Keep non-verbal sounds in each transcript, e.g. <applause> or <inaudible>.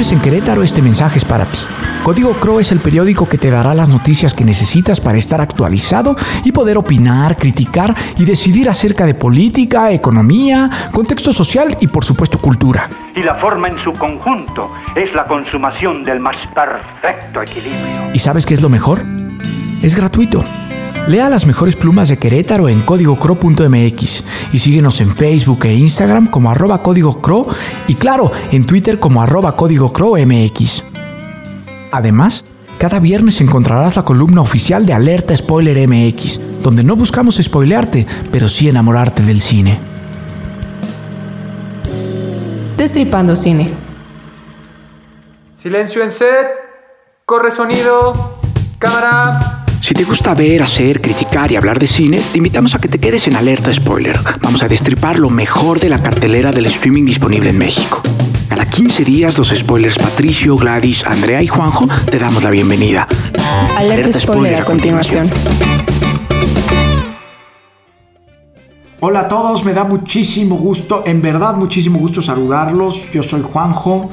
vives en Querétaro, este mensaje es para ti. Código Crow es el periódico que te dará las noticias que necesitas para estar actualizado y poder opinar, criticar y decidir acerca de política, economía, contexto social y por supuesto cultura. Y la forma en su conjunto es la consumación del más perfecto equilibrio. ¿Y sabes qué es lo mejor? Es gratuito. Lea las mejores plumas de Querétaro en códigocro.mx y síguenos en Facebook e Instagram como arroba códigocro y claro, en Twitter como arroba códigocromx. Además, cada viernes encontrarás la columna oficial de Alerta Spoiler MX, donde no buscamos spoilearte, pero sí enamorarte del cine. Destripando cine. Silencio en set. Corre sonido. Cámara. Si te gusta ver, hacer, criticar y hablar de cine, te invitamos a que te quedes en Alerta Spoiler. Vamos a destripar lo mejor de la cartelera del streaming disponible en México. Cada 15 días, los spoilers Patricio, Gladys, Andrea y Juanjo te damos la bienvenida. Alerta, spoiler, a continuación. Hola a todos, me da muchísimo gusto, en verdad muchísimo gusto saludarlos. Yo soy Juanjo.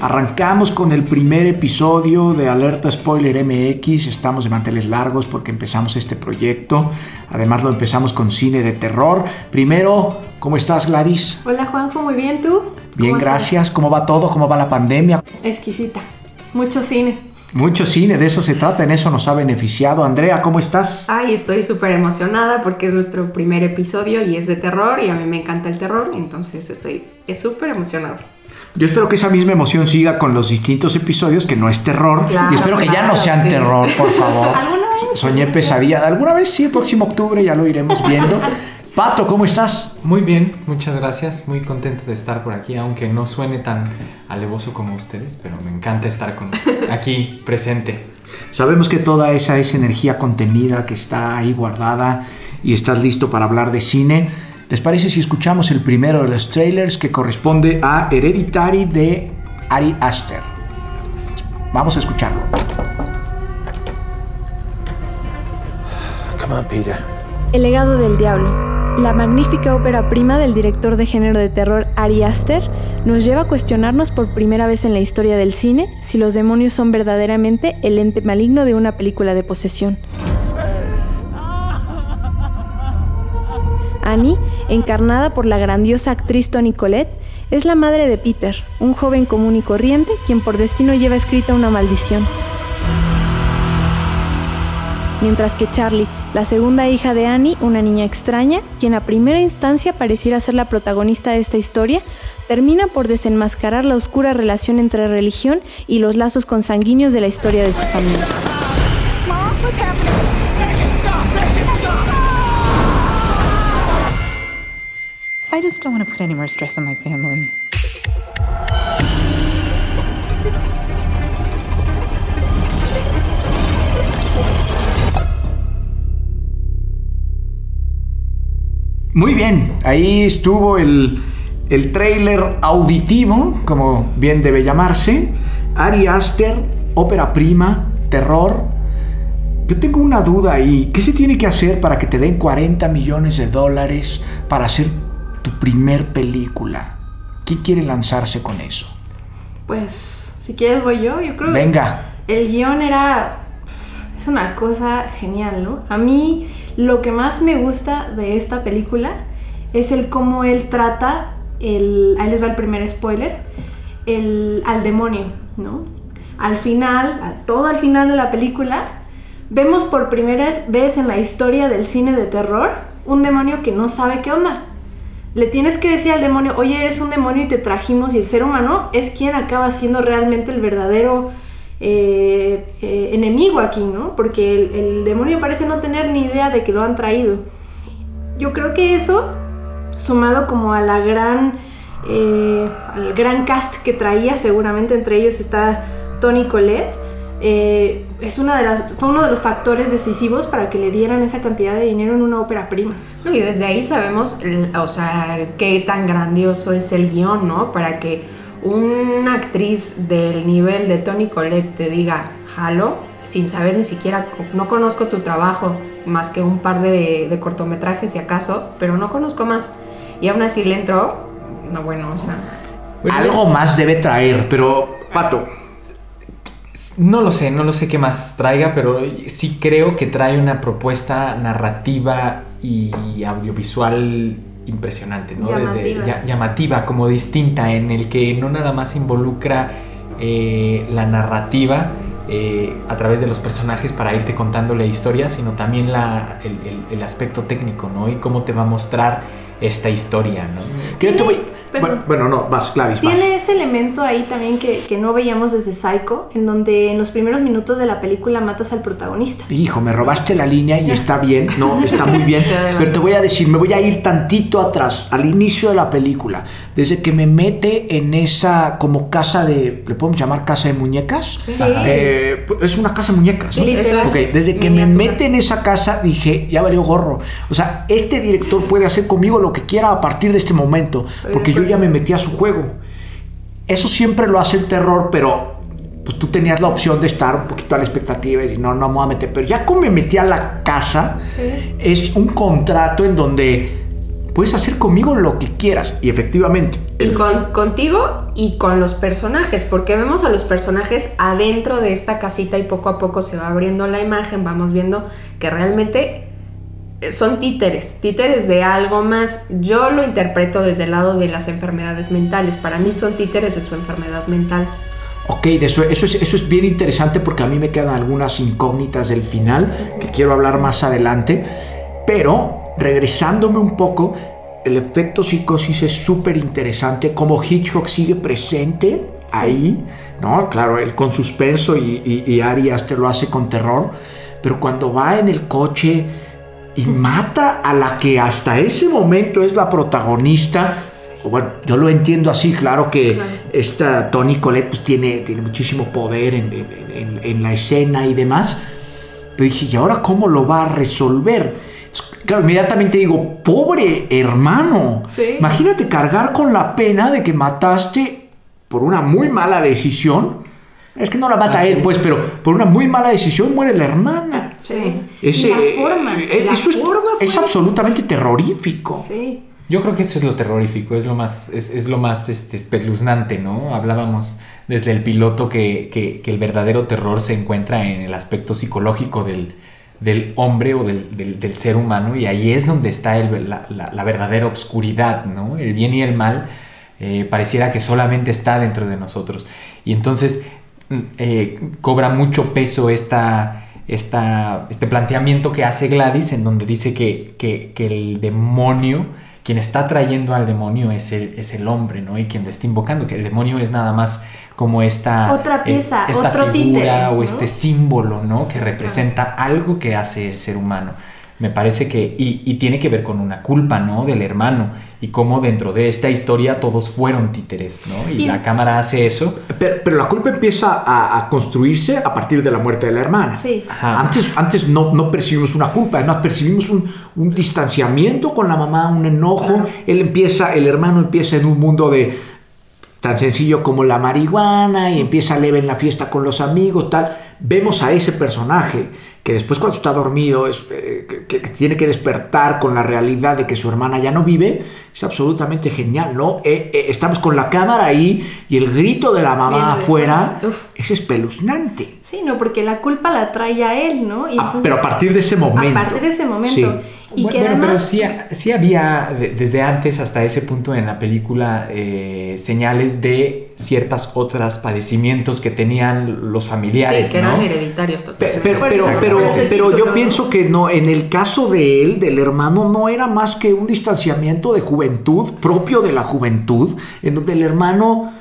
Arrancamos con el primer episodio de Alerta Spoiler MX. Estamos de manteles largos porque empezamos este proyecto. Además lo empezamos con cine de terror. Primero, ¿cómo estás Gladys? Hola Juanjo, muy bien, ¿tú? Bien, gracias. ¿Cómo va todo? ¿Cómo va la pandemia? Exquisita. Mucho cine. Mucho cine, de eso se trata, en eso nos ha beneficiado. Andrea, ¿cómo estás? Ay, estoy súper emocionada porque es nuestro primer episodio y es de terror y a mí me encanta el terror, entonces estoy súper emocionada. Yo espero que esa misma emoción siga con los distintos episodios, que no es terror. y espero que ya no sean terror, por favor. <laughs> ¿Alguna vez? Soñé pesadilla. ¿Alguna vez? Sí, el próximo octubre ya lo iremos viendo. Pato, ¿cómo estás? Muy bien, muchas gracias. Muy contento de estar por aquí, aunque no suene tan alevoso como ustedes, pero me encanta estar con, <laughs> aquí presente. Sabemos que toda esa es energía contenida que está ahí guardada y estás listo para hablar de cine. ¿Les parece si escuchamos el primero de los trailers que corresponde a Hereditary de Ari Aster? Vamos a escucharlo. Come on, Peter. El legado del diablo, la magnífica ópera prima del director de género de terror Ari Aster, nos lleva a cuestionarnos por primera vez en la historia del cine si los demonios son verdaderamente el ente maligno de una película de posesión. Annie, encarnada por la grandiosa actriz Toni Collette, es la madre de Peter, un joven común y corriente quien por destino lleva escrita una maldición. Mientras que Charlie, la segunda hija de Annie, una niña extraña, quien a primera instancia pareciera ser la protagonista de esta historia, termina por desenmascarar la oscura relación entre religión y los lazos consanguíneos de la historia de su familia. I just don't want to put any more stress on my family. Muy bien, ahí estuvo el, el trailer auditivo, como bien debe llamarse. Ari Aster, ópera prima, terror. Yo tengo una duda ahí. ¿Qué se tiene que hacer para que te den 40 millones de dólares para hacer tu primer película? ¿Quién quiere lanzarse con eso? Pues, si quieres voy yo. Yo creo Venga. que el guion era... Es una cosa genial, ¿no? A mí lo que más me gusta de esta película es el cómo él trata, el, ahí les va el primer spoiler, el, al demonio, ¿no? Al final, a todo al final de la película, vemos por primera vez en la historia del cine de terror un demonio que no sabe qué onda. Le tienes que decir al demonio, oye, eres un demonio y te trajimos y el ser humano es quien acaba siendo realmente el verdadero eh, eh, enemigo aquí, ¿no? Porque el, demonio parece no tener ni idea de que lo han traído. Yo creo que eso, sumado como a la gran, eh, al gran cast que traía, seguramente entre ellos está Tony Collette, eh, es una de las, fue uno de los factores decisivos para que le dieran esa cantidad de dinero en una ópera prima. No, y desde ahí sabemos, o sea, qué tan grandioso es el guion, ¿no? Para que una actriz del nivel de Tony Collette te diga, jalo, sin saber ni siquiera, no conozco tu trabajo, más que un par de, de cortometrajes si acaso, pero no conozco más. Y aún así le entró, no bueno, o sea, Algo más debe traer, pero, Pato, No lo sé, no lo sé qué más traiga, pero sí creo que trae una propuesta narrativa y audiovisual impresionante, ¿no? Llamativa. llamativa, como distinta, en el que no nada más involucra eh, la narrativa eh, a través de los personajes para irte contando la historia, sino también la, el, el- el aspecto técnico, ¿no? Y cómo te va a mostrar esta historia, ¿no? que yo te voy- Perdón. Bueno, bueno, no, vas, vas. Tiene ese elemento ahí también que, que no veíamos desde Psycho, en donde en los primeros minutos de la película matas al protagonista. Hijo, me robaste la línea y está <laughs> bien, no, está muy bien, pero te voy a decir, me voy a ir tantito atrás, al inicio de la película, desde que me mete en esa como casa de, ¿le podemos llamar casa de muñecas? Sí. Eh, pues, es una casa de muñecas, ¿no? Sí, literal. Ok, desde que me Miniatura. mete en esa casa dije, ya valió gorro. O sea, este director puede hacer conmigo lo que quiera a partir de este momento, porque yo ya me metí a su juego. Eso siempre lo hace el terror, pero pues tú tenías la opción de estar un poquito a la expectativa y decir, no, no me voy a meter. Pero ya como me metí a la casa, es un contrato en donde puedes hacer conmigo lo que quieras. Y efectivamente, Y con, contigo y con los personajes, porque vemos a los personajes adentro de esta casita y poco a poco se va abriendo la imagen, vamos viendo que realmente son títeres, títeres de algo más. Yo lo interpreto desde el lado de las enfermedades mentales, para mí son títeres de su enfermedad mental. Ok, eso, eso, es, eso es bien interesante porque a mí me quedan algunas incógnitas del final que quiero hablar más adelante. Pero regresándome un poco, el efecto psicosis es súper interesante. Como Hitchcock sigue presente ahí, ¿no? Claro, él con suspenso y, y, y Ari lo hace con terror. Pero cuando va en el coche y mata a la que hasta ese momento es la protagonista. Bueno, yo lo entiendo así, claro que esta Tony Colette pues, tiene, tiene muchísimo poder en, en- en- en la escena y demás. Pero dije, ¿y ahora cómo lo va a resolver? Es- Claro, inmediatamente digo, pobre hermano. Sí. Imagínate cargar con la pena de que mataste por una muy mala decisión. Es que no la mata él, pues, pero por una muy mala decisión muere la hermana. Sí. Ese, Y la forma, eh, la eso es, forma es absolutamente terrorífico. Sí. Yo creo que eso es lo terrorífico, es lo más, es, es lo más este, espeluznante, ¿no? Hablábamos desde el piloto que, que- que el verdadero terror se encuentra en el aspecto psicológico del, del hombre o del, del- del ser humano y ahí es donde está el- la, la- la verdadera obscuridad, ¿no? El bien y el mal eh, pareciera que solamente está dentro de nosotros. Y entonces mm, eh, cobra mucho peso esta, esta, este planteamiento que hace Gladys en donde dice que, que- que el demonio, quien está trayendo al demonio es el, es el hombre, ¿no? Y quien lo está invocando, que el demonio es nada más como esta... Otra pieza, esta otro figura títere, o este símbolo, ¿no? Que representa algo que hace el ser humano. Me parece que, y, y tiene que ver con una culpa, ¿no? Del hermano, y cómo dentro de esta historia todos fueron títeres, ¿no? Y, Y- la cámara hace eso. Pero, pero la culpa empieza a, a construirse a partir de la muerte de la hermana. Sí. Ajá. Antes, antes no, no percibimos una culpa, además percibimos un, un distanciamiento con la mamá, un enojo. Él empieza, el hermano empieza en un mundo de tan sencillo como la marihuana y empieza leve en la fiesta con los amigos, tal. Vemos a ese personaje que después cuando está dormido es, eh, que, que tiene que despertar con la realidad de que su hermana ya no vive, es absolutamente genial, ¿no? Eh, eh, estamos con la cámara ahí y el grito de la mamá afuera es espeluznante. Sí, no, porque la culpa la trae a él, ¿no? Y Ah, entonces- pero a partir de ese momento. A partir de ese momento. Sí. Y bueno, que bueno, pero además. sí, sí había de- desde antes hasta ese punto en la película eh, señales de ciertas otras padecimientos que tenían los familiares, Sí, que eran ¿no? hereditarios totalmente. Pero, pero, eso, pero, yo pienso que no, en el caso de él, del hermano, no era más que un distanciamiento de juventud, propio de la juventud, en donde el hermano,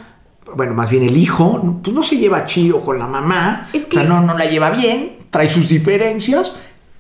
bueno, más bien el hijo, pues no se lleva chido con la mamá, Es o sea, que- no, no la lleva bien, trae sus diferencias,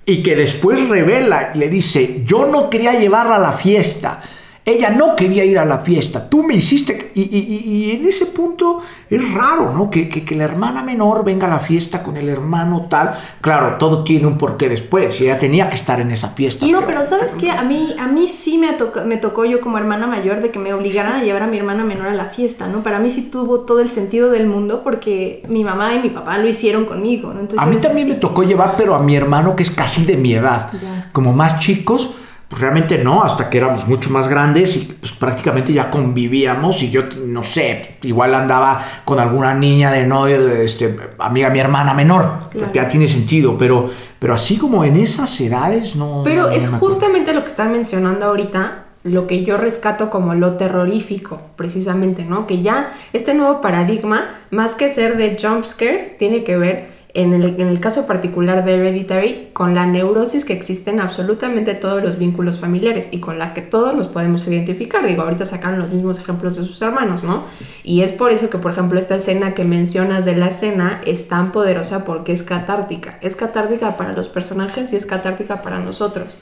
y que después revela y le dice, yo no quería llevarla a la fiesta. Ella no quería ir a la fiesta, tú me hiciste... Y, y- y- en ese punto es raro, ¿no? Que, que- que la hermana menor venga a la fiesta con el hermano tal. Claro, todo tiene un porqué después. Y ella tenía que estar en esa fiesta. No, pero ¿sabes qué? A mí, a mí sí me, toca- me tocó yo como hermana mayor de que me obligaran a llevar a mi hermana menor a la fiesta, ¿no? Para mí sí tuvo todo el sentido del mundo porque mi mamá y mi papá lo hicieron conmigo, ¿no? Entonces A mí también me tocó llevar, pero a mi hermano que es casi de mi edad. Ya. Como más chicos, Pues realmente no, hasta que éramos mucho más grandes y pues prácticamente ya convivíamos y yo, no sé, igual andaba con alguna niña de novio, de este, amiga mi hermana menor, Claro. ya tiene sentido, pero, pero así como en esas edades no... Pero no es justamente lo que están mencionando ahorita, lo que yo rescato como lo terrorífico, precisamente, ¿no? Que ya este nuevo paradigma, más que ser de jump scares, tiene que ver, en el, caso particular de Hereditary, con la neurosis que existe en absolutamente todos los vínculos familiares y con la que todos nos podemos identificar. Digo, ahorita sacaron los mismos ejemplos de sus hermanos, ¿no? Y es por eso que, por ejemplo, esta escena que mencionas de la cena es tan poderosa porque es catártica. Es catártica para los personajes y es catártica para nosotros.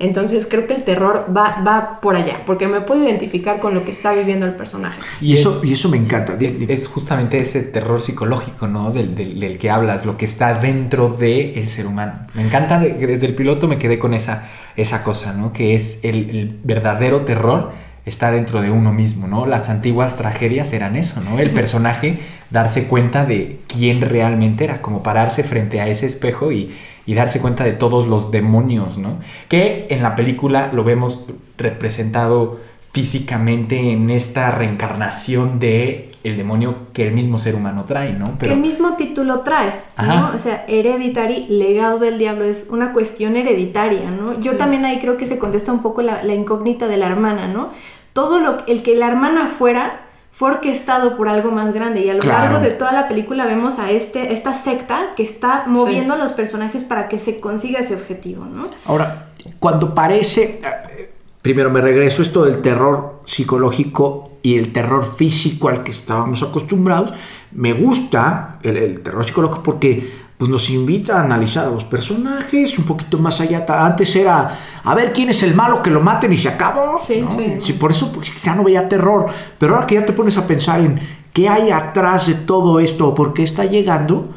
Entonces creo que el terror va, va por allá, porque me puedo identificar con lo que está viviendo el personaje. Y eso, es- y eso me encanta. Es, justamente ese terror psicológico, ¿no? Del, del- del que hablas, lo que está dentro del ser humano. Me encanta, de- desde el piloto me quedé con esa, esa cosa, ¿no? Que es el, el verdadero terror está dentro de uno mismo, ¿no? Las antiguas tragedias eran eso, ¿no? El personaje darse cuenta de quién realmente era, como pararse frente a ese espejo y, y darse cuenta de todos los demonios, ¿no? Que en la película lo vemos representado físicamente en esta reencarnación de el demonio que el mismo ser humano trae, ¿no? que el mismo título trae, ¿no? O sea, Hereditary, legado del diablo, es una cuestión hereditaria, ¿no? Yo también ahí creo que se contesta un poco la, la incógnita de la hermana, ¿no? Todo lo el que la hermana fuera fue orquestado por algo más grande y a lo Claro. largo de toda la película vemos a este esta secta que está moviendo a los personajes para que se consiga ese objetivo, ¿no? Ahora, cuando parece, eh, primero me regreso esto del terror psicológico y el terror físico al que estábamos acostumbrados, me gusta el, el terror psicológico porque pues, nos invita a analizar a los personajes un poquito más allá. Antes era a ver quién es el malo que lo maten y se acabó. Sí, ¿no? sí. Sí, por eso pues, quizá no veía terror, pero ahora que ya te pones a pensar en qué hay atrás de todo esto, por qué está llegando,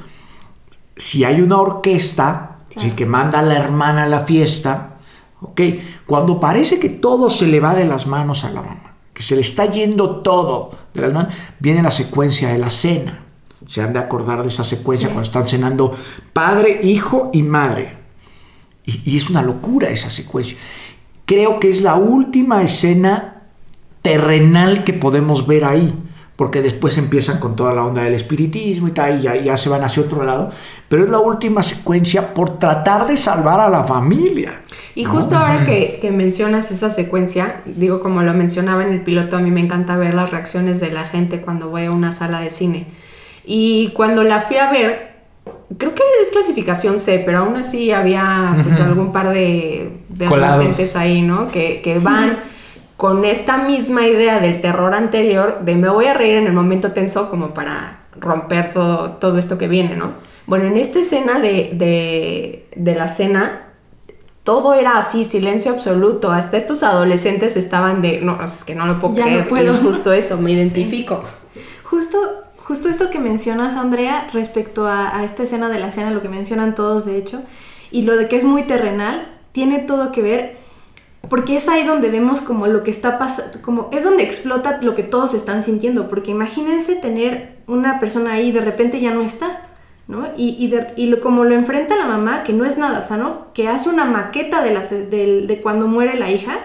si hay una orquesta sí, que manda a la hermana a la fiesta, ¿ok? Cuando parece que todo se le va de las manos a la mamá, que se le está yendo todo de las manos, viene la secuencia de la cena. Se han de acordar de esa secuencia cuando están cenando padre, hijo y madre. Y, y es una locura esa secuencia. Creo que es la última escena terrenal que podemos ver ahí. Porque después empiezan con toda la onda del espiritismo y tal, y ya, ya se van hacia otro lado. Pero es la última secuencia por tratar de salvar a la familia. Y justo ahora que, que mencionas esa secuencia, digo como lo mencionaba en el piloto, a mí me encanta ver las reacciones de la gente cuando voy a una sala de cine. Y cuando la fui a ver, creo que es clasificación C, pero aún así había pues algún par de, adolescentes ahí, ¿no? Que, que van con esta misma idea del terror anterior, de me voy a reír en el momento tenso como para romper todo, todo esto que viene, ¿no? Bueno, en esta escena de, de, de la cena, todo era así, silencio absoluto. Hasta estos adolescentes estaban de, no, es que no lo puedo Ya no creer. puedo. Y es justo eso, me <laughs> identifico. Justo, justo esto que mencionas, Andrea, respecto a, esta escena de la cena, lo que mencionan todos, de hecho, y lo de que es muy terrenal, tiene todo que ver, porque es ahí donde vemos como lo que está pasando, como es donde explota lo que todos están sintiendo, porque imagínense tener una persona ahí y de repente ya no está. ¿no? Y, y, de- lo- como lo enfrenta la mamá, que no es nada sano, que hace una maqueta de, las, del- de cuando muere la hija,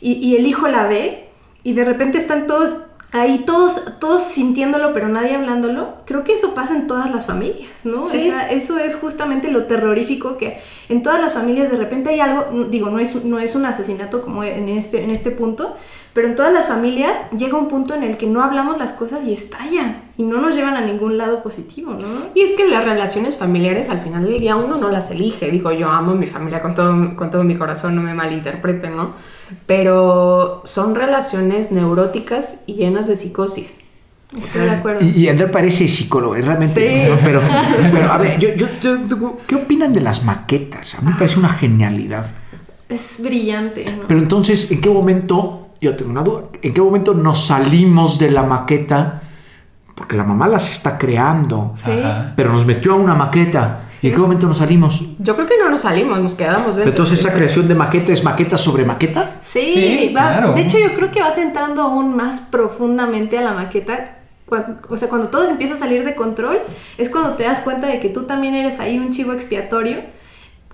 y el hijo la ve y de repente están todos ahí, todos, todos sintiéndolo, pero nadie hablándolo. Creo que eso pasa en todas las familias, ¿no? Sí. Eso es justamente lo terrorífico que en todas las familias de repente hay algo, digo, no es, no es un asesinato como en este, en este punto, pero en todas las familias llega un punto en el que no hablamos las cosas y estallan y no nos llevan a ningún lado positivo, ¿no? Y es que las relaciones familiares al final del día uno no las elige. Digo, yo amo a mi familia con todo, con todo mi corazón, no me malinterpreten, ¿no? Pero son relaciones neuróticas y llenas de psicosis. Estoy de acuerdo. Y, y André parece psicólogo, es realmente. Sí. ¿no? Pero, <laughs> pero, a ver, yo, yo- yo- yo- ¿qué opinan de las maquetas? A mí me parece una genialidad. Es brillante, ¿no? Pero entonces, ¿en qué momento, yo tengo una duda, ¿en qué momento nos salimos de la maqueta? Porque la mamá las está creando, Sí. Pero nos metió a una maqueta. ¿Y en qué momento nos salimos? Yo creo que no nos salimos, nos quedamos dentro. Entonces, esa creación de maqueta es maqueta sobre maqueta. Sí, Sí, va- claro. de hecho yo creo que vas entrando aún más profundamente a la maqueta. O sea, cuando todo empieza a salir de control, es cuando te das cuenta de que tú también eres ahí un chivo expiatorio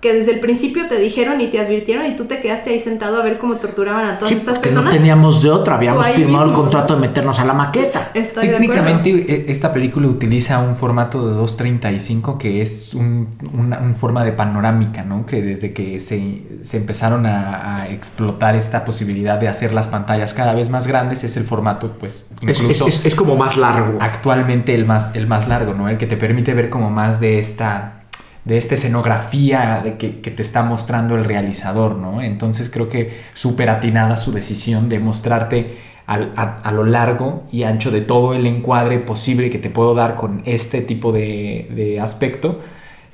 que desde el principio te dijeron y te advirtieron y tú te quedaste ahí sentado a ver cómo torturaban a todas Sí, estas porque personas. no teníamos de otra, habíamos firmado el contrato de meternos a la maqueta. Estoy. Técnicamente e- esta película utiliza un formato de 2.35 que es un, una un forma de panorámica, ¿no? Que desde que se, se empezaron a, a explotar esta posibilidad de hacer las pantallas cada vez más grandes es el formato, pues, Es, incluso es- es- es como más largo. actualmente el más, el más largo, ¿no? El que te permite ver como más de esta de esta escenografía de que, que te está mostrando el realizador, ¿no? Entonces creo que súper atinada su decisión de mostrarte al- a, lo largo y ancho de todo el encuadre posible que te puedo dar con este tipo de, de aspecto.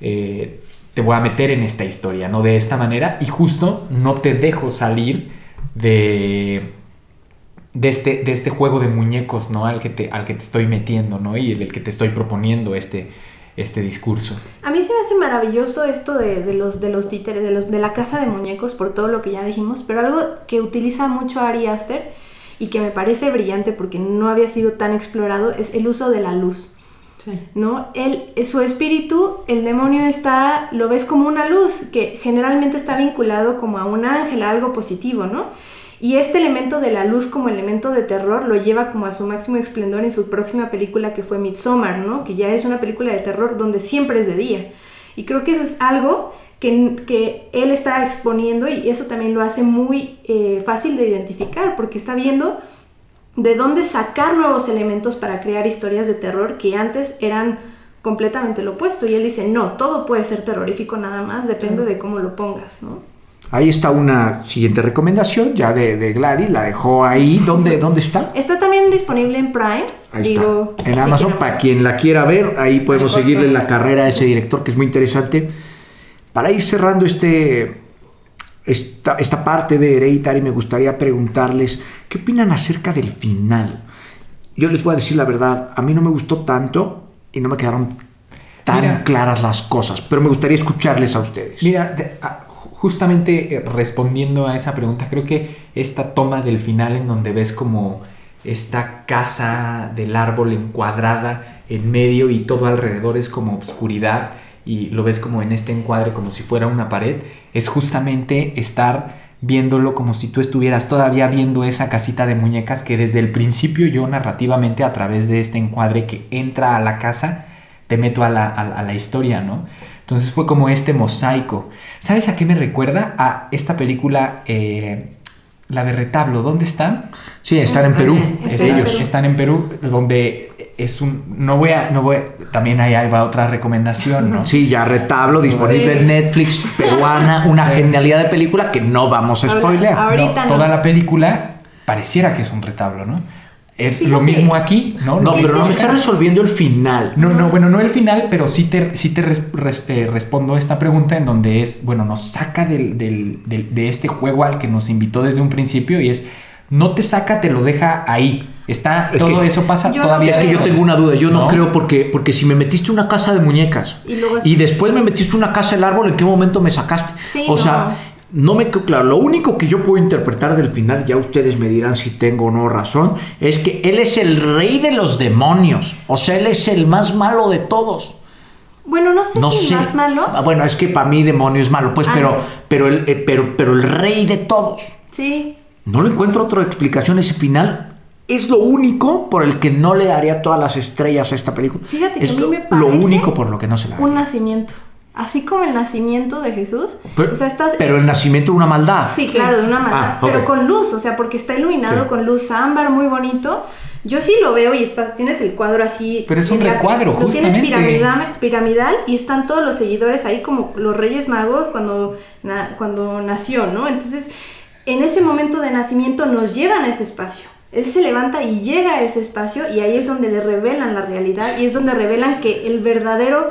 eh, te voy a meter en esta historia, ¿no? De esta manera y justo no te dejo salir de de este, de este juego de muñecos, ¿no? Al que te, al que te estoy metiendo, ¿no? Y del que te estoy proponiendo este, este discurso. A mí se me hace maravilloso esto de, de los, de los títeres, de, los, de la casa de muñecos, por todo lo que ya dijimos, pero algo que utiliza mucho Ari Aster y que me parece brillante porque no había sido tan explorado es el uso de la luz. Sí. ¿no? Él, su espíritu, el demonio está, lo ves como una luz, que generalmente está vinculado como a un ángel, a algo positivo, ¿no? Y este elemento de la luz como elemento de terror lo lleva como a su máximo esplendor en su próxima película que fue Midsommar, ¿no? Que ya es una película de terror donde siempre es de día. Y creo que eso es algo que, que él está exponiendo y eso también lo hace muy eh, fácil de identificar porque está viendo de dónde sacar nuevos elementos para crear historias de terror que antes eran completamente lo opuesto. Y él dice, no, todo puede ser terrorífico nada más, depende de cómo lo pongas, ¿no? Ahí está una siguiente recomendación ya de, de Gladys, la dejó ahí. ¿Dónde, <laughs> dónde está? Está también disponible en Prime. Ahí digo, está. En Amazon, para quien la quiera ver, ahí podemos seguirle la carrera a ese director que es muy interesante. Para ir cerrando este, esta, esta parte de Hereditary, me gustaría preguntarles, ¿qué opinan acerca del final? Yo les voy a decir la verdad, a mí no me gustó tanto y no me quedaron tan Mira. claras las cosas, pero me gustaría escucharles a ustedes. Mira, de- a- justamente eh, respondiendo a esa pregunta, creo que esta toma del final en donde ves como esta casa del árbol encuadrada en medio y todo alrededor es como obscuridad y lo ves como en este encuadre como si fuera una pared, es justamente estar viéndolo como si tú estuvieras todavía viendo esa casita de muñecas que desde el principio yo narrativamente a través de este encuadre que entra a la casa te meto a la, a, a la historia, ¿no? Entonces fue como este mosaico. ¿Sabes a qué me recuerda? A esta película, eh, la de Retablo, ¿dónde están? Sí, están en Perú, Es es en ellos. Perú. Están en Perú, donde es un... No voy a... No voy a- también ahí, ahí va otra recomendación, ¿no? Sí, ya retablo, disponible en Netflix, peruana, una <laughs> genialidad de película que no vamos a spoilear. No, ahorita no. Toda la película pareciera que es un retablo, ¿no? Es lo mismo aquí, ¿no? No, pero no me está resolviendo el final. No, no, bueno, no el final, pero sí te, sí te res- res- eh, respondo esta pregunta en donde es, bueno, nos saca del, del- del- de este juego al que nos invitó desde un principio y es, no te saca, te lo deja ahí. Está, Es todo que- eso pasa Yo todavía. Es que yo tengo una duda, yo no, ¿No? creo porque, porque si me metiste una casa de muñecas Y luego es- y después me metiste una casa del árbol, ¿en qué momento me sacaste? Sí, o no. sea, no me quedó claro. Lo único que yo puedo interpretar del final, ya ustedes me dirán si tengo o no razón, es que él es el rey de los demonios. O sea, él es el más malo de todos. Bueno, no sé No si sé. más malo. Ah, Bueno, es que para mí demonio es malo, pues, Ah, pero, pero, el, eh, pero, pero el rey de todos. Sí. No le encuentro otra explicación ese final. Es lo único por el que no le daría todas las estrellas a esta película. Fíjate que es a mí lo, me lo parece único por lo que no se la Un daría. nacimiento. Así como el nacimiento de Jesús. Pero, o sea, estás. pero el nacimiento de una maldad. Sí, claro, de una maldad. Ah, ok. Pero con luz, o sea, porque está iluminado Sí. con luz ámbar, muy bonito. Yo sí lo veo y estás, tienes el cuadro así. Pero es un recuadro, lo tienes justamente. piramidal, piramidal y están todos los seguidores ahí como los Reyes Magos cuando, na- cuando nació, ¿no? Entonces, en ese momento de nacimiento nos llevan a ese espacio. Él se levanta y llega a ese espacio y ahí es donde le revelan la realidad y es donde revelan que el verdadero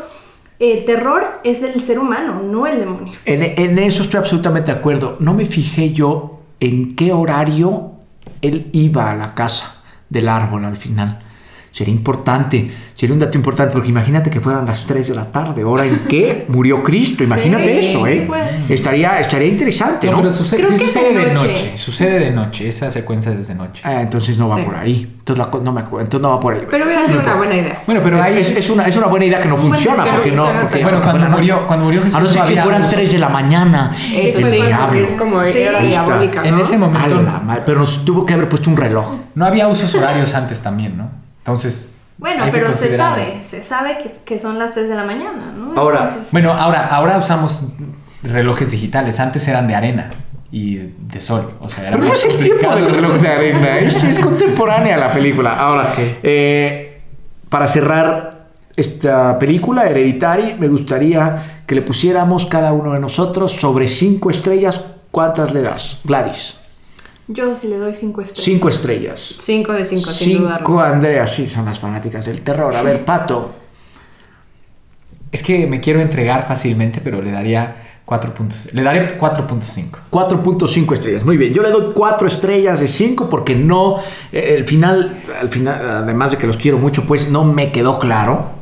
eh, terror es el ser humano, no el demonio. En eso estoy absolutamente de acuerdo. No me fijé yo en qué horario él iba a la casa del árbol al final. Sería importante, sería un dato importante, porque imagínate que fueran las 3 de la tarde, hora en que murió Cristo, imagínate Sí, eso, sí, ¿eh? pues. Estaría, estaría interesante, No, ¿no? pero sucede, Creo sí que es sucede de noche. noche. Sucede de noche. Esa secuencia es de noche. Ah, entonces no va Sí. por ahí. Entonces la no me acuerdo, entonces no va por ahí. Pero hubiera No sido una importa. buena idea. Bueno, pero Es- hay. es, es una, es una buena idea que no funciona, que no porque no. Porque, Bueno, cuando murió- cuando murió Jesús A no ser no que fueran usos. 3 de la mañana. Eso porque es como Sí. era Ahí diabólica, ¿no? En ese A momento pero nos tuvo que haber puesto un reloj. no había usos horarios antes también, ¿no? Entonces. Bueno, hay que pero se sabe, se sabe que, que son las 3 de la mañana, ¿no? Ahora, Entonces- Bueno, ahora, ahora usamos relojes digitales. Antes eran de arena y de sol. O sea, era Pero no es el tiempo del reloj de arena, <laughs> es, es contemporánea la película. Ahora, eh, para cerrar esta película, Hereditary, me gustaría que le pusiéramos cada uno de nosotros sobre cinco estrellas. ¿Cuántas le das, Gladys? Yo sí le doy 5 estrellas. Cinco estrellas. 5 de 5, sin Cinco, dudarlo. Andrea, sí, son las fanáticas del terror. A ver, Pato. Es que me quiero entregar fácilmente, pero le daría 4 puntos. Le daré 4.5. 4.5 estrellas. Muy bien, yo le doy 4 estrellas de 5 porque no, eh, el final, al final, además de que los quiero mucho, pues no me quedó claro.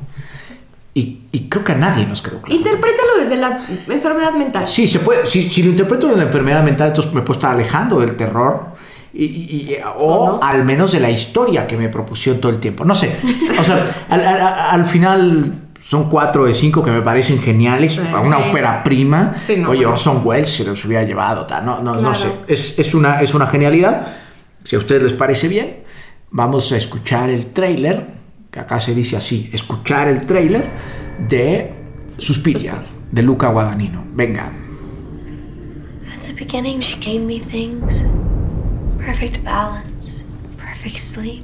Y, creo que a nadie nos quedó claro. Interprétalo desde la enfermedad mental. Sí, se puede, si, si lo interpreto de la enfermedad mental, entonces me puedo estar alejando del terror. Y, y- o ¿O no? al menos de la historia que me propusieron todo el tiempo. No sé. O sea, <laughs> al, al- al final son 4 de 5 que me parecen geniales. Sí, una sí. ópera prima. Sí, no, Oye. Orson Welles se los hubiera llevado. tal, No, no, no Claro. sé. Es, es una, es una genialidad. Si a ustedes les parece bien, vamos a escuchar el tráiler, que acá se dice así, escuchar el tráiler de Suspiria, de Luca Guadagnino. Venga. At the beginning, she gave me things perfect balance, perfect sleep.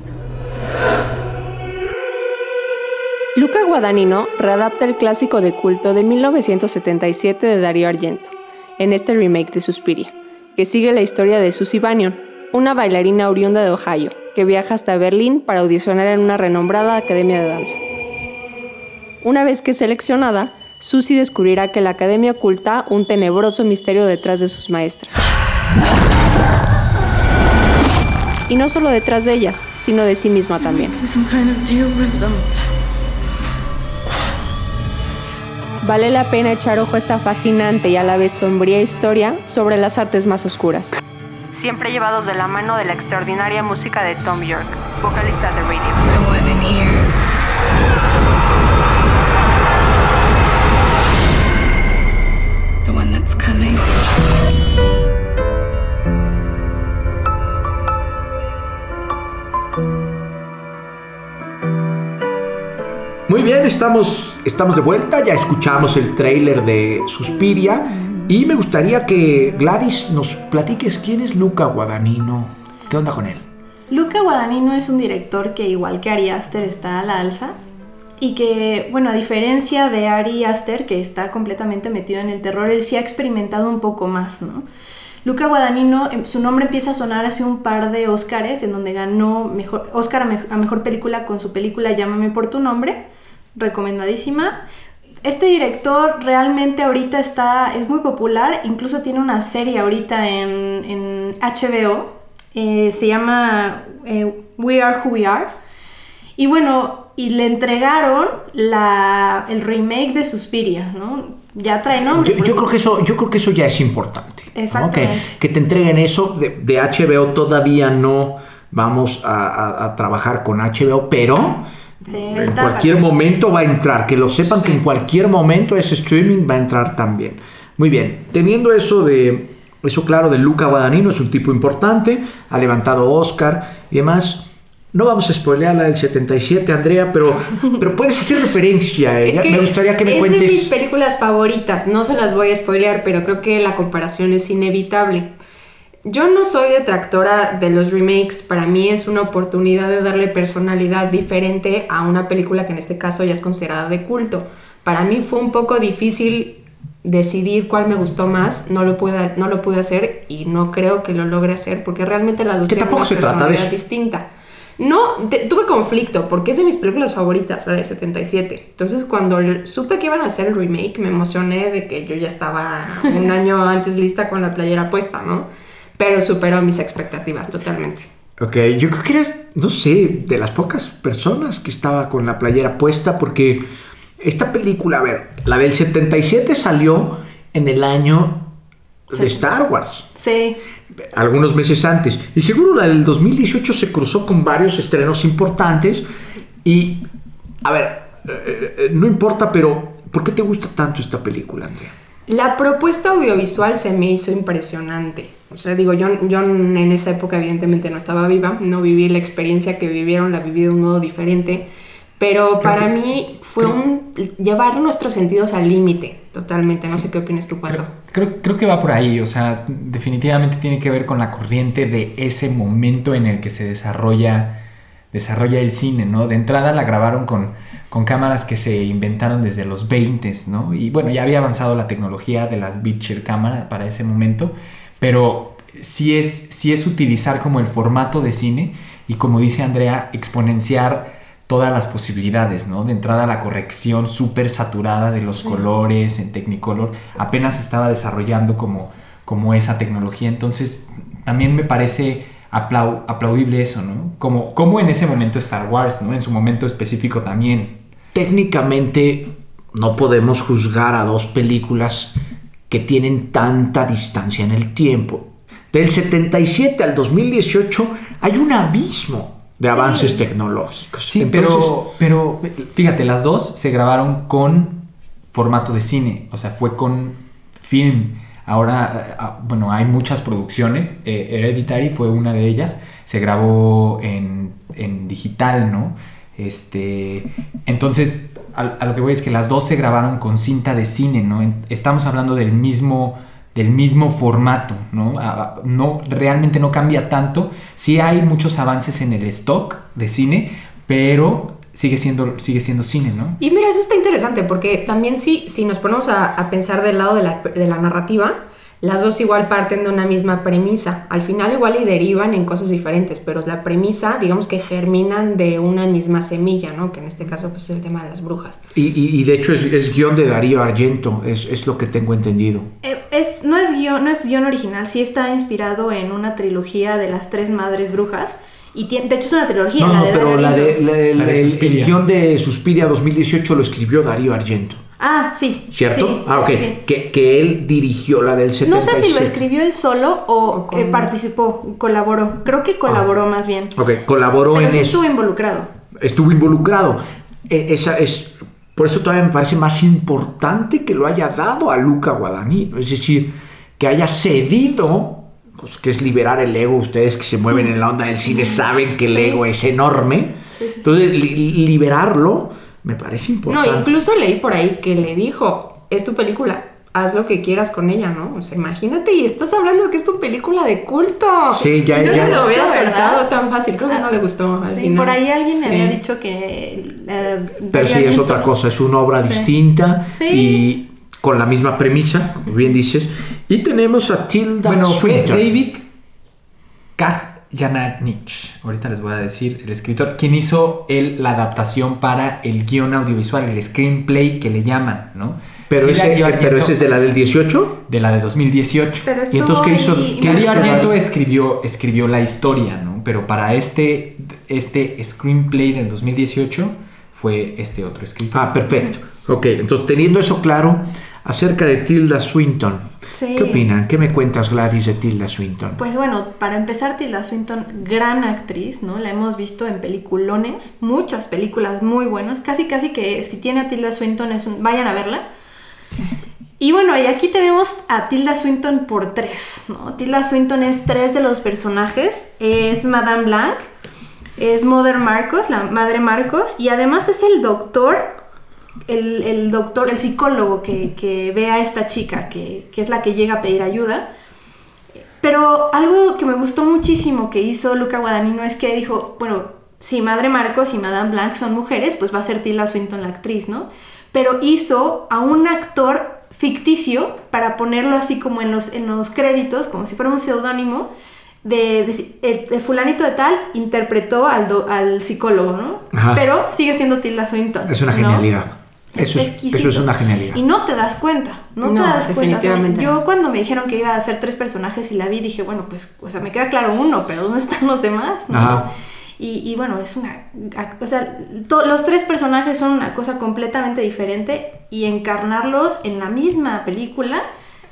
Luca Guadagnino readapta el clásico de culto de 1977 de Dario Argento, en este remake de Suspiria, que sigue la historia de Susie Bannion, una bailarina oriunda de Ohio, que viaja hasta Berlín para audicionar en una renombrada academia de danza. Una vez que es seleccionada, Susie descubrirá que la academia oculta un tenebroso misterio detrás de sus maestras. Y no solo detrás de ellas, sino de sí misma también. Vale la pena echar ojo a esta fascinante y a la vez sombría historia sobre las artes más oscuras. Siempre llevados de la mano de la extraordinaria música de Tom York, vocalista de Radio. Muy bien, estamos, estamos de vuelta, ya escuchamos el tráiler de Suspiria y me gustaría que Gladys nos platiques quién es Luca Guadagnino, qué onda con él. Luca Guadagnino es un director que igual que Ari Aster está a la alza y que, bueno, a diferencia de Ari Aster, que está completamente metido en el terror, él sí ha experimentado un poco más, ¿no? Luca Guadagnino, em, su nombre empieza a sonar hace un par de Óscares, en donde ganó mejor, me- a Mejor Película con su película Llámame por tu nombre, recomendadísima. Este director realmente ahorita está, es muy popular, incluso tiene una serie ahorita en, en HBO, eh, se llama eh, We Are Who We Are. Y bueno, y le entregaron la, el remake de Suspiria, ¿no? Ya trae nombre. Yo, yo porque- creo que eso, yo creo que eso ya es importante. ¿no? Que, Exactamente. que te entreguen eso. De, de HBO todavía no vamos a, a- a trabajar con HBO, pero En cualquier momento va a entrar. Que lo sepan que en cualquier momento ese streaming va a entrar también. Muy bien, teniendo eso de eso claro de Luca Guadagnino, es un tipo importante, ha levantado Oscar y demás. No vamos a spoilear la del 77, Andrea, pero, <laughs> pero puedes hacer referencia a ella. Me gustaría que me es cuentes. de mis películas favoritas, no se las voy a spoilear, pero creo que la comparación es inevitable. Yo no soy detractora de los remakes, para mí es una oportunidad de darle personalidad diferente a una película que en este caso ya es considerada de culto. Para mí fue un poco difícil decidir cuál me gustó más, no lo pude, no lo pude hacer y no creo que lo logre hacer porque realmente las dos Que tienen una se de personalidad eso. distinta. No, te- tuve conflicto porque es de mis películas favoritas, la del 77. Entonces, cuando supe que iban a hacer el remake, me emocioné de que yo ya estaba un <laughs> año antes lista con la playera puesta, ¿no? Pero superó mis expectativas totalmente. Ok, yo creo que eres no sé, de las pocas personas que estaba con la playera puesta porque esta película, a ver, la del 77 salió en el año de Star Wars. Sí. Algunos meses antes. Y seguro la del 2018 se cruzó con varios estrenos importantes. Y, a ver, eh, eh, no importa, pero ¿por qué te gusta tanto esta película, Andrea? La propuesta audiovisual se me hizo impresionante. O sea, digo, yo, yo en esa época evidentemente no estaba viva, no viví la experiencia que vivieron, la viví de un modo diferente, pero para mí fue un llevar nuestros sentidos al límite, totalmente. No sé qué opinas tú, Pato. Creo, creo, que va por ahí, o sea, definitivamente tiene que ver con la corriente de ese momento en el que se desarrolla, desarrolla el cine, ¿no? De entrada la grabaron con con cámaras que se inventaron desde los 20, ¿no? Y bueno, ya había avanzado la tecnología de las Beecher cámara para ese momento, pero sí es, sí es utilizar como el formato de cine y como dice Andrea, exponenciar todas las posibilidades, ¿no? De entrada la corrección súper saturada de los colores en Technicolor, apenas estaba desarrollando como, como esa tecnología, entonces también me parece aplaudible eso, ¿no? Como, como en ese momento Star Wars, ¿no? En su momento específico también técnicamente no podemos juzgar a dos películas que tienen tanta distancia en el tiempo. Del 77 al 2018 hay un abismo de avances tecnológicos. Sí, pero, pero fíjate, las dos se grabaron con formato de cine, o sea, fue con film. Ahora, ah, bueno, hay muchas producciones. Eh, Hereditary fue una de ellas. Se grabó en, en digital, ¿no? Este, entonces, a, lo que voy es que las dos se grabaron con cinta de cine, ¿no? Estamos hablando del mismo, del mismo formato, ¿no? no realmente no cambia tanto. Sí hay muchos avances en el stock de cine, pero sigue siendo, sigue siendo cine, ¿no? Y mira, eso está interesante porque también sí, si nos ponemos a, a pensar del lado de la, de la narrativa, las dos igual parten de una misma premisa. Al final igual y derivan en cosas diferentes, pero la premisa, digamos que germinan de una misma semilla, ¿no? Que en este caso pues, es el tema de las brujas. Y, de hecho es, guion de Darío Argento, es, lo que tengo entendido. Eh, es, no, es guion, no es guion original, sí está inspirado en una trilogía de las tres madres brujas. Y de hecho es una trilogía. No, pero la de, el guion de Suspiria 2018 lo escribió Darío Argento. Ah, sí. ¿Cierto? ah, ok. que, él dirigió la del 77. No sé si lo escribió él solo o eh, participó, colaboró. Creo que colaboró ah. más bien. Ok, colaboró Pero en sí estuvo involucrado. Estuvo involucrado. E, esa es, por eso todavía me parece más importante que lo haya dado a Luca Guadagnino. Es decir, que haya cedido, pues, que es liberar el ego. Ustedes que se mueven en la onda del cine saben que el ego es enorme. Entonces, liberarlo me parece importante. No, incluso leí por ahí que le dijo, es tu película, haz lo que quieras con ella, ¿no? O sea, imagínate, y estás hablando de que es tu película de culto. Sí, ya, Yo ya. No lo hubiera tan fácil, creo que no le gustó. sí, por ahí alguien me había dicho que... Eh, Pero sí, es otra cosa, es una obra distinta y con la misma premisa, como bien dices. Y tenemos a Tilda Bueno, fue David Jananich, ahorita les voy a decir, el escritor, quien hizo el, la adaptación para el guion audiovisual, el screenplay que le llaman, ¿no? Pero, ese, pero ese es de la del 18? De la de 2018. ¿Y entonces qué hizo? Darío Argento escribió, escribió la historia, ¿no? Pero para este, este screenplay del 2018 fue este otro escritor. Ah, perfecto. Ok, entonces teniendo eso claro, acerca de Tilda Swinton, ¿Qué opinan? ¿Qué me cuentas, Gladys, de Tilda Swinton? Pues bueno, para empezar, Tilda Swinton, gran actriz, ¿no? La hemos visto en peliculones, muchas películas muy buenas, casi casi que si tiene a Tilda Swinton, es un, vayan a verla. Y bueno, y aquí tenemos a Tilda Swinton por tres, ¿no? Tilda Swinton es tres de los personajes, es Madame Blanc, es Mother Marcos, la madre Marcos, y además es el doctor el, doctor, el psicólogo que, ve a esta chica, que, es la que llega a pedir ayuda. Pero algo que me gustó muchísimo que hizo Luca Guadagnino es que dijo, bueno, si Madre Marcos y Madame Blanc son mujeres, pues va a ser Tilda Swinton la actriz, ¿no? Pero hizo a un actor ficticio para ponerlo así como en los, en los créditos, como si fuera un seudónimo, de, de, fulanito de tal interpretó al, al psicólogo, ¿no? Pero sigue siendo Tilda Swinton. Es una genialidad. Eso es, eso es, una genialidad. Y no te das cuenta, no, te das cuenta. yo cuando me dijeron que iba a hacer tres personajes y la vi, dije, bueno, pues, o sea, me queda claro uno, pero ¿dónde están los demás? Y, y bueno, es una... O sea, to- los tres personajes son una cosa completamente diferente y encarnarlos en la misma película,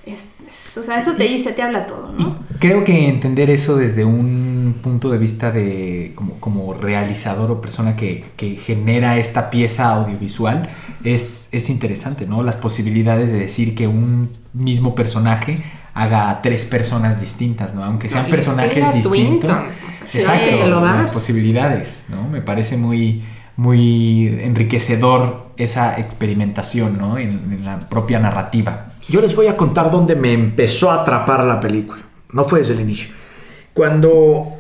es, es- o sea, eso te dice, te habla todo, ¿no? Creo que entender eso desde un punto de vista de como, como realizador o persona que, que genera esta pieza audiovisual es, es interesante, ¿no? Las posibilidades de decir que un mismo personaje haga a tres personas distintas, ¿no? Aunque sean No, personajes distintos. Swinton, o sea, si Exacto, se lo las posibilidades, ¿no? Me parece muy, muy enriquecedor esa experimentación, ¿no? En, en la propia narrativa. Yo les voy a contar dónde me empezó a atrapar la película. No fue desde el inicio. Cuando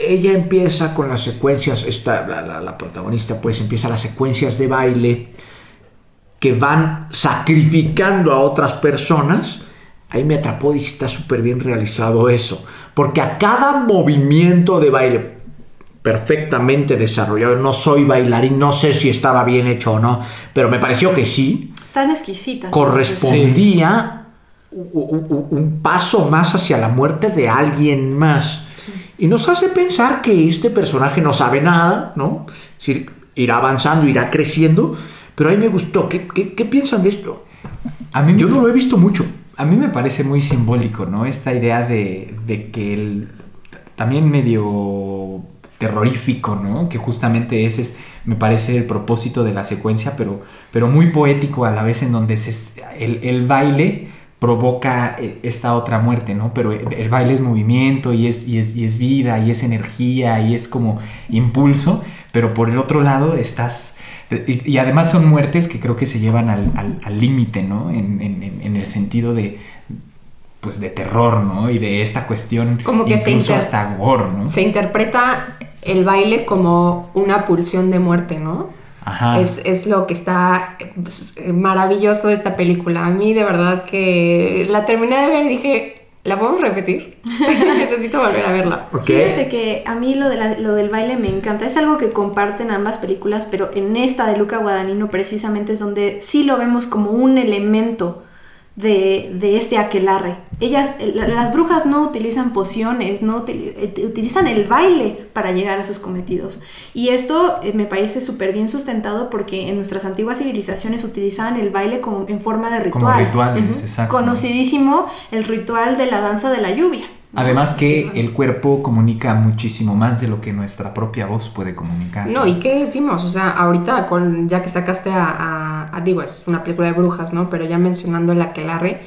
ella empieza con las secuencias, esta, la, la- la protagonista pues empieza las secuencias de baile que van sacrificando a otras personas, ahí me atrapó, dije, está súper bien realizado eso. Porque a cada movimiento de baile perfectamente desarrollado, no soy bailarín, no sé si estaba bien hecho o no, pero me pareció que sí, Están exquisitas. correspondía u- u- u- un paso más hacia la muerte de alguien más. Y nos hace pensar que este personaje no sabe nada, ¿no? Es decir, irá avanzando, irá creciendo, pero a mí me gustó. ¿Qué, qué- qué piensan de esto? A mí Yo no lo he visto mucho. A mí me parece muy simbólico, ¿no? Esta idea de, de que el también medio terrorífico, ¿no? Que justamente ese es, me parece, el propósito de la secuencia, pero, pero muy poético a la vez en donde se, el, el baile provoca eh, esta otra muerte, ¿no? Pero el, el baile es movimiento y es, y, es, y es vida y es energía y es como impulso, pero por el otro lado estás... Y, y además son muertes que creo que se llevan al al- al límite, ¿no? En, en- el sentido de, pues, de terror, ¿no? Y de esta cuestión Como que se incluso hasta gore, ¿no? Se interpreta el baile como una pulsión de muerte, ¿no? Ajá. Es, es lo que está pues, maravilloso de esta película. A mí de verdad que la terminé de ver y dije, ¿la podemos repetir? <laughs> Necesito volver a verla. Fíjate que a mí lo, de la- lo del baile me encanta. Es algo que comparten ambas películas, pero en esta de Luca Guadagnino precisamente es donde sí lo vemos como un elemento de, de este aquelarre. Ellas, la- las brujas no utilizan pociones, no eh, utilizan el baile para llegar a sus cometidos. Y esto eh, me parece súper bien sustentado porque en nuestras antiguas civilizaciones utilizaban el baile como en forma de ritual. Como rituales, exacto. Conocidísimo el ritual de la danza de la lluvia. Además que el cuerpo comunica muchísimo más de lo que nuestra propia voz puede comunicar. No, ¿y qué decimos? O sea, ahorita con, ya que sacaste a, a- a- digo, es una película de brujas, ¿no? Pero ya mencionando el aquelarre,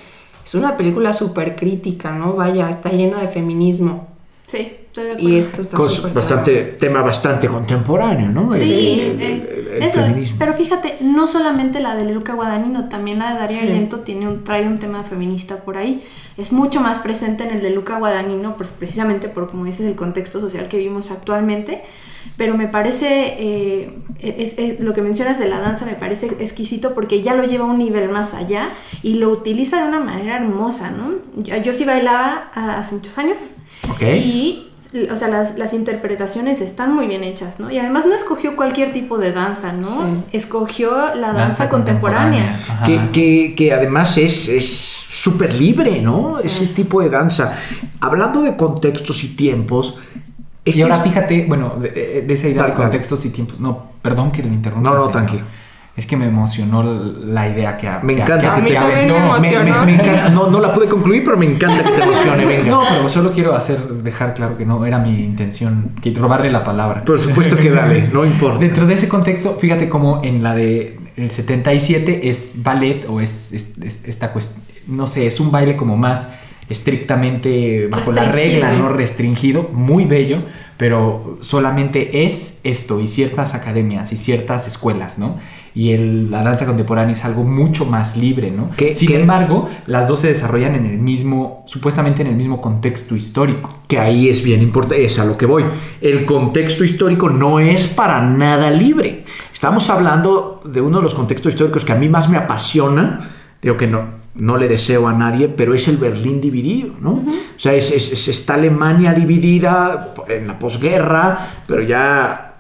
es una película súper crítica, ¿no? Vaya, está llena de feminismo. Sí. Y esto está Cos- bastante, tema bastante contemporáneo, ¿no? Sí, El- el- eh, el- el eso, feminismo. pero fíjate, no solamente la de Luca Guadagnino, también la de Darío Sí. Argento tiene un, trae un tema feminista por ahí. Es mucho más presente en el de Luca Guadagnino, pues, precisamente por, como dices, el contexto social que vivimos actualmente. Pero me parece, eh, es, es- lo que mencionas de la danza me parece exquisito porque ya lo lleva a un nivel más allá y lo utiliza de una manera hermosa, ¿no? Yo, yo sí bailaba hace muchos años Ok. y, o sea, las, las interpretaciones están muy bien hechas, ¿no? Y además no escogió cualquier tipo de danza, ¿no? Sí. Escogió la danza, contemporánea. Que, que- que además es es súper libre, ¿no? Ese tipo de danza. Hablando de contextos y tiempos. Y este ahora es- fíjate, bueno, de, de esa idea de contextos y tiempos. No, perdón que lo interrumpa. No, no, tranquilo. Es que me emocionó la idea que Me que- encanta que que te aventó. me Me- me- encanta. No, no la pude concluir, pero me encanta que te emocione. Venga. No, pero solo quiero hacer, dejar claro que no era mi intención que robarle la palabra. Por supuesto que dale, no <laughs> importa. Dentro de ese contexto, fíjate cómo en la de el 77 es ballet o es, es- es- esta cuestión, no sé, es un baile como más estrictamente bajo la regla, no restringido, muy bello, pero solamente es esto y ciertas academias y ciertas escuelas, ¿no? Y el- la danza contemporánea es algo mucho más libre, ¿no? ¿Qué- Sin qué? embargo, las dos se desarrollan en el mismo, supuestamente en el mismo contexto histórico. Que ahí es bien importante, es a lo que voy. El contexto histórico no es para nada libre. Estamos hablando de uno de los contextos históricos que a mí más me apasiona. Digo que no, no le deseo a nadie, pero es el Berlín dividido, ¿no? O sea, es, es- es esta Alemania dividida en la posguerra, pero ya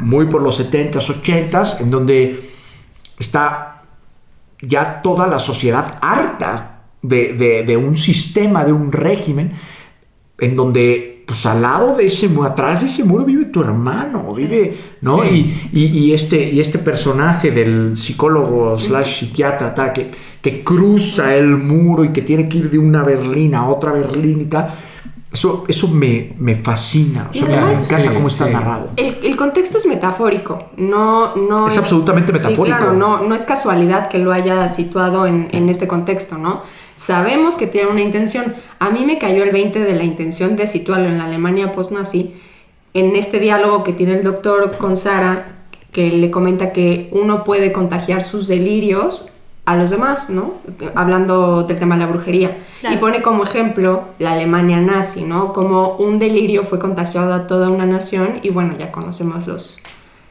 muy por los 70s, 80s, en donde está ya toda la sociedad harta de, de- de un sistema, de un régimen, en donde pues al lado de ese muro, atrás de ese muro vive tu hermano, vive, ¿no? Sí. Y, y- y este, y este personaje del psicólogo slash psiquiatra que, que cruza el muro y que tiene que ir de una berlina a otra berlina y tal, eso, eso me, me fascina, o sea, me- encanta sí, cómo está sí. narrado. El, el contexto es metafórico, no, no Es absolutamente sí, metafórico. claro, no, no es casualidad que lo haya situado en, en este contexto, ¿no? Sabemos que tiene una intención. A mí me cayó el 20 de la intención de situarlo en la Alemania post-nazi, en este diálogo que tiene el doctor con Sara, que le comenta que uno puede contagiar sus delirios a los demás, ¿no? Hablando del tema de la brujería. Claro. Y pone como ejemplo la Alemania nazi, ¿no? Como un delirio fue contagiado a toda una nación y bueno, ya conocemos los...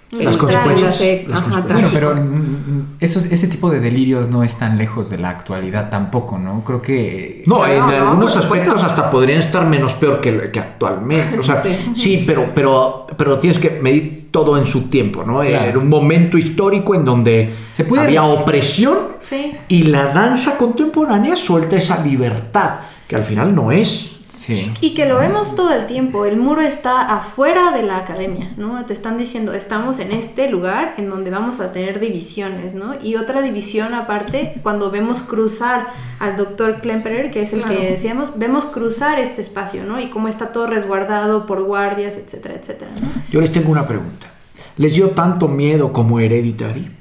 Las consecuencias, consecuencias. Bueno, pero mm, esos, ese tipo de delirios no es tan lejos de la actualidad tampoco, ¿no? Creo que... No, Claro, en no, algunos supuesto. aspectos hasta podrían estar menos peor que, que actualmente. O sea, sí, Sí. pero, pero, pero tienes que medir todo en su tiempo, ¿no? Claro. Era un momento histórico en donde Se puede había decir- opresión Sí. y la danza contemporánea suelta esa libertad, que al final no es. Sí. Y que lo vemos todo el tiempo. El muro está afuera de la academia, ¿no? Te están diciendo, estamos en este lugar en donde vamos a tener divisiones, ¿no? Y otra división aparte, cuando vemos cruzar al doctor Klemperer, que es el que decíamos, vemos cruzar este espacio, ¿no? Y cómo está todo resguardado por guardias, etcétera, etcétera, ¿no? Yo les tengo una pregunta. ¿Les dio tanto miedo como Hereditary?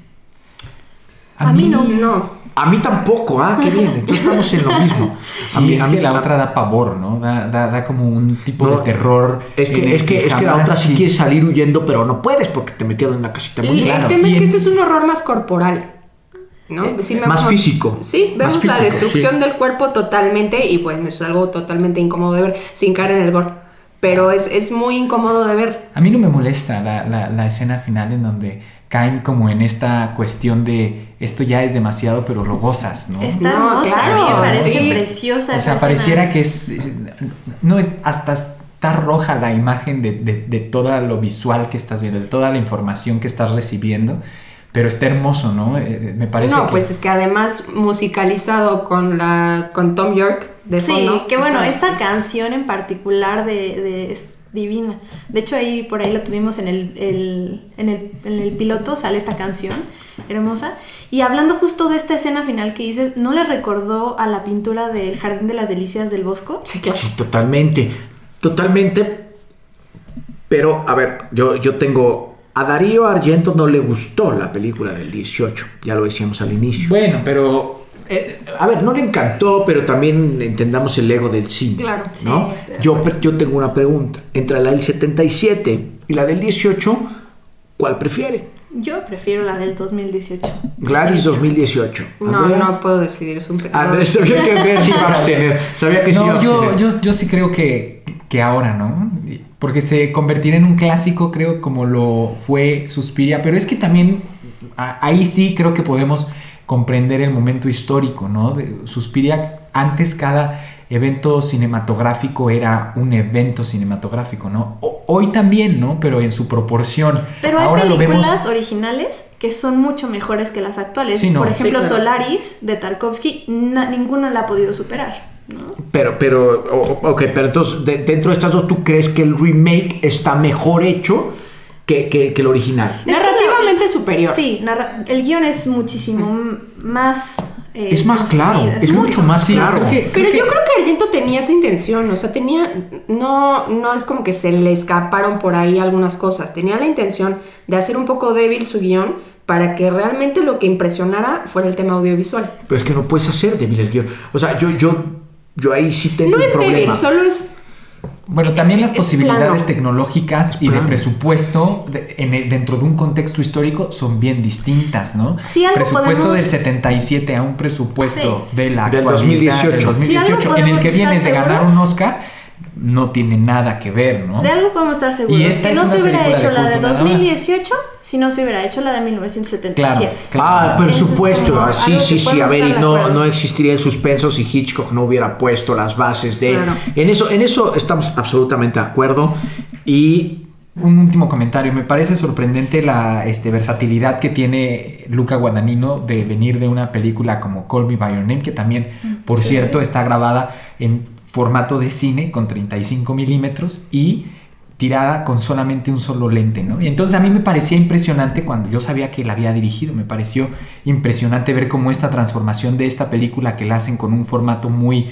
A mí no. No, A mí tampoco, ah, qué bien, <laughs> entonces estamos en lo mismo. Sí, a mí, es a mí que la a- otra da pavor, ¿no? Da, da, da como un tipo No, de terror. Es que, es que, es que la otra sí qui- quiere salir huyendo, pero no puedes porque te metieron en una casita muy el, el tema Y es que este es un horror más corporal. ¿no? Eh, Sí más vemos- físico. Sí, vemos la destrucción sí. del cuerpo totalmente y bueno, es algo totalmente incómodo de ver, sin caer en el gore. Pero es, es muy incómodo de ver. A mí no me molesta la, la, la escena final en donde caen como en esta cuestión de esto ya es demasiado, pero lo gozas, ¿no? Está No, hermosa, claro, me parece sí. preciosa. O sea, pareciera que es, es- no es- hasta está roja la imagen de, de, de todo lo visual que estás viendo, de toda la información que estás recibiendo, pero está hermoso, ¿no? Eh, me parece no, que- pues es que además musicalizado con la con Tom York de Sí, fondo. que o bueno, sea, esta canción en particular de, de- divina. De hecho, ahí por ahí la tuvimos en el, el- en el, en el piloto, sale esta canción hermosa. Y hablando justo de esta escena final que dices, ¿no le recordó a la pintura del Jardín de las Delicias del Bosco? Sí, claro. Sí, totalmente. Totalmente. Pero, a ver, yo, yo tengo. A Darío Argento no le gustó la película del 18. Ya lo decíamos al inicio. Bueno, pero Eh, a ver, no le encantó, pero también entendamos el ego del cine. Claro, ¿no? sí, yo, yo tengo una pregunta. Entre la del 77 y la del 18, ¿cuál prefiere? Yo prefiero la del 2018. Gladys 2018. No, Andrea. no puedo decidir, es un pecado. Andrés, sabía que Andrés iba a <laughs> abstener. Sabía que sí iba a No, yo, abstener. yo, yo sí creo que, que ahora, ¿no? Porque se convertirá en un clásico, creo, como lo fue Suspiria, pero es que también a- ahí sí creo que podemos comprender el momento histórico, ¿no? De Suspiria, antes cada evento cinematográfico era un evento cinematográfico, ¿no? O- hoy también, ¿no? Pero en su proporción. Pero hay ahora lo vemos películas originales que son mucho mejores que las actuales. Sí, no. Por ejemplo, Sí, claro. Solaris de Tarkovsky, na- ninguna la ha podido superar. ¿no? Pero, pero, ok, pero entonces, de- dentro de estas dos, ¿tú crees que el remake está mejor hecho que, que- que el original? Superior. Sí, narra- el guion es muchísimo más... eh, Es más claro, es mucho más claro. creo que- Pero yo creo que Argento tenía esa intención, o sea, tenía, no, no es como que se le escaparon por ahí algunas cosas, tenía la intención de hacer un poco débil su guion para que realmente lo que impresionara fuera el tema audiovisual. Pero es que no puedes hacer débil el guion. O sea, yo, yo, yo ahí sí tengo No un es problema. débil, solo es... Bueno, también las Es posibilidades plano. tecnológicas y de presupuesto de- en el- dentro de un contexto histórico son bien distintas, ¿no? Sí, algo presupuesto podemos- del 77 a un presupuesto de la Del actualidad, 2018. del Sí, 2018, algo en el que vienes de ganar un. Oscar, no tiene nada que ver, ¿no? De algo podemos estar seguros. Y esta que es no una se hubiera película hecho de la de culto, nada más. 2018 si no se hubiera hecho la de 1977. Claro, claro. Ah, por Eso supuesto. como ah, sí, sí, sí. A ver, y no, no existiría el suspenso si Hitchcock no hubiera puesto las bases de. Claro. En eso, en eso estamos absolutamente de acuerdo. Y Un último comentario, me parece sorprendente la este, versatilidad que tiene Luca Guadagnino de venir de una película como Call Me By Your Name, que también, por cierto, está grabada en formato de cine con 35 milímetros y tirada con solamente un solo lente, ¿no? Y entonces a mí me parecía impresionante cuando yo sabía que la había dirigido, me pareció impresionante ver cómo esta transformación de esta película que la hacen con un formato muy,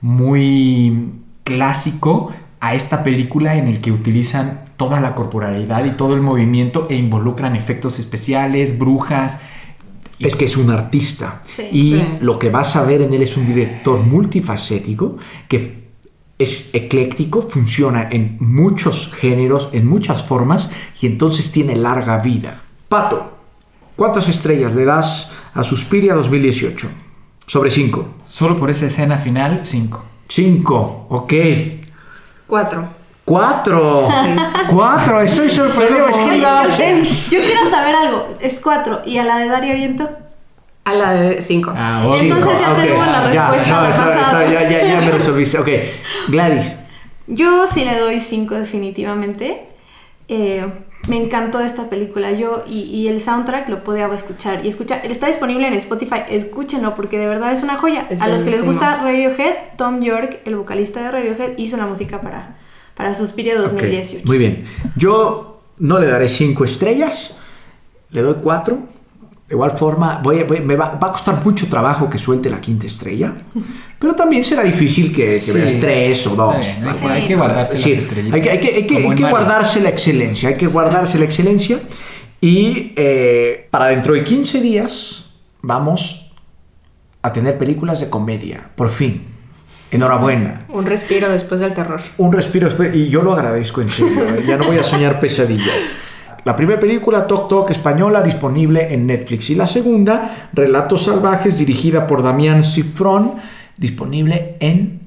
muy clásico a esta película en el que utilizan toda la corporalidad y todo el movimiento e involucran efectos especiales, brujas, es que es un artista. Sí. y Sí. lo que vas a ver en él es un director multifacético que es ecléctico, funciona en muchos géneros, en muchas formas y entonces tiene larga vida. Pato, ¿cuántas estrellas le das a Suspiria 2018? Sobre 5. Solo por esa escena final, 5. 5, ok. Cuatro. 4. 4, estoy sorprendido. Es que. Yo quiero saber algo. Es cuatro. ¿Y a la de Dario Oriento? A la de cinco. Ah, obvio. Entonces ya tenemos la ya, respuesta no, a la está- pasada. está- ya, ya- ya me resolviste. Ok, Gladys. Yo sí le doy 5 definitivamente. Eh, me encantó esta película. Yo y, y el soundtrack lo podía escuchar y escuchar. Está disponible en Spotify. Escúchenlo porque de verdad es una joya. Es a los que les gusta Radiohead, Tom York, el vocalista de Radiohead, hizo la música para, para Suspiria Ok, 2018. Muy bien. Yo no le daré 5 estrellas, le doy 4. De igual forma, voy, a- voy- me va, va a costar mucho trabajo que suelte la quinta estrella, pero también será difícil que, que Sí, veas 3 o está 2. bien, hay, que- hay que guardarse Sí, las estrellitas. hay que, hay que- hay que- como hay en que Mario. guardarse la excelencia, hay que guardarse la excelencia. Y eh, para dentro de 15 días vamos a tener películas de comedia, por fin. Enhorabuena. Un respiro después del terror. Un respiro después, y yo lo agradezco en serio, ¿eh? ya no voy a soñar pesadillas. La primera película, Tok Tok, española, disponible en Netflix. Y la segunda, Relatos Salvajes, dirigida por Damián Cifrón, disponible en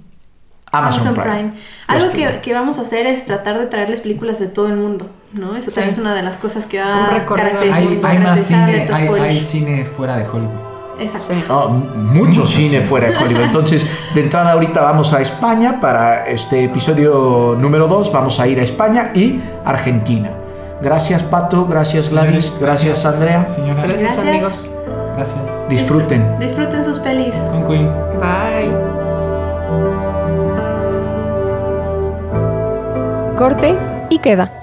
Amazon, Amazon Prime. Prime. Algo que, vamos a hacer es tratar de traerles películas de todo el mundo, ¿no? Eso Sí. también es una de las cosas que va a caracterizar, Hay, hay más cine, hay cine fuera de Hollywood. Exacto. Sí. Oh, mucho cine fuera de Hollywood. <laughs> Entonces, de entrada ahorita vamos a España para este episodio número 2. Vamos a ir a España y Argentina. Gracias Pato, gracias Gladys, gracias Andrea. Gracias, Gracias. amigos. gracias. Disfruten. Disfruten sus pelis. Con Queen. Bye. Corte y queda.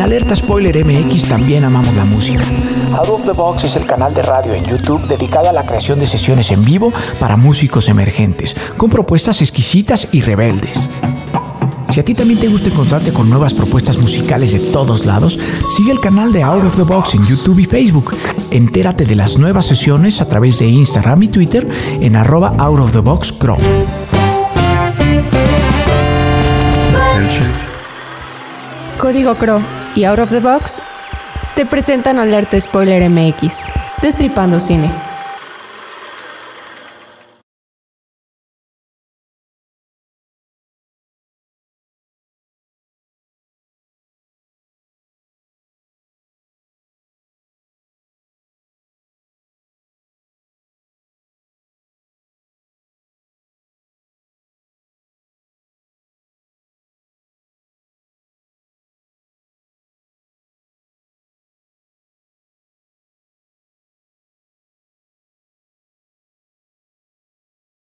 En Alerta Spoiler MX también amamos la música. Out of the Box es el canal de radio en YouTube dedicado a la creación de sesiones en vivo para músicos emergentes, con propuestas exquisitas y rebeldes. Si a ti también te gusta encontrarte con nuevas propuestas musicales de todos lados, sigue el canal de Out of the Box en YouTube y Facebook. Entérate de las nuevas sesiones a través de Instagram y Twitter en arroba Out of the Box Crow. Código Crow y Out of the Box te presentan Alerta Spoiler MX, Destripando Cine.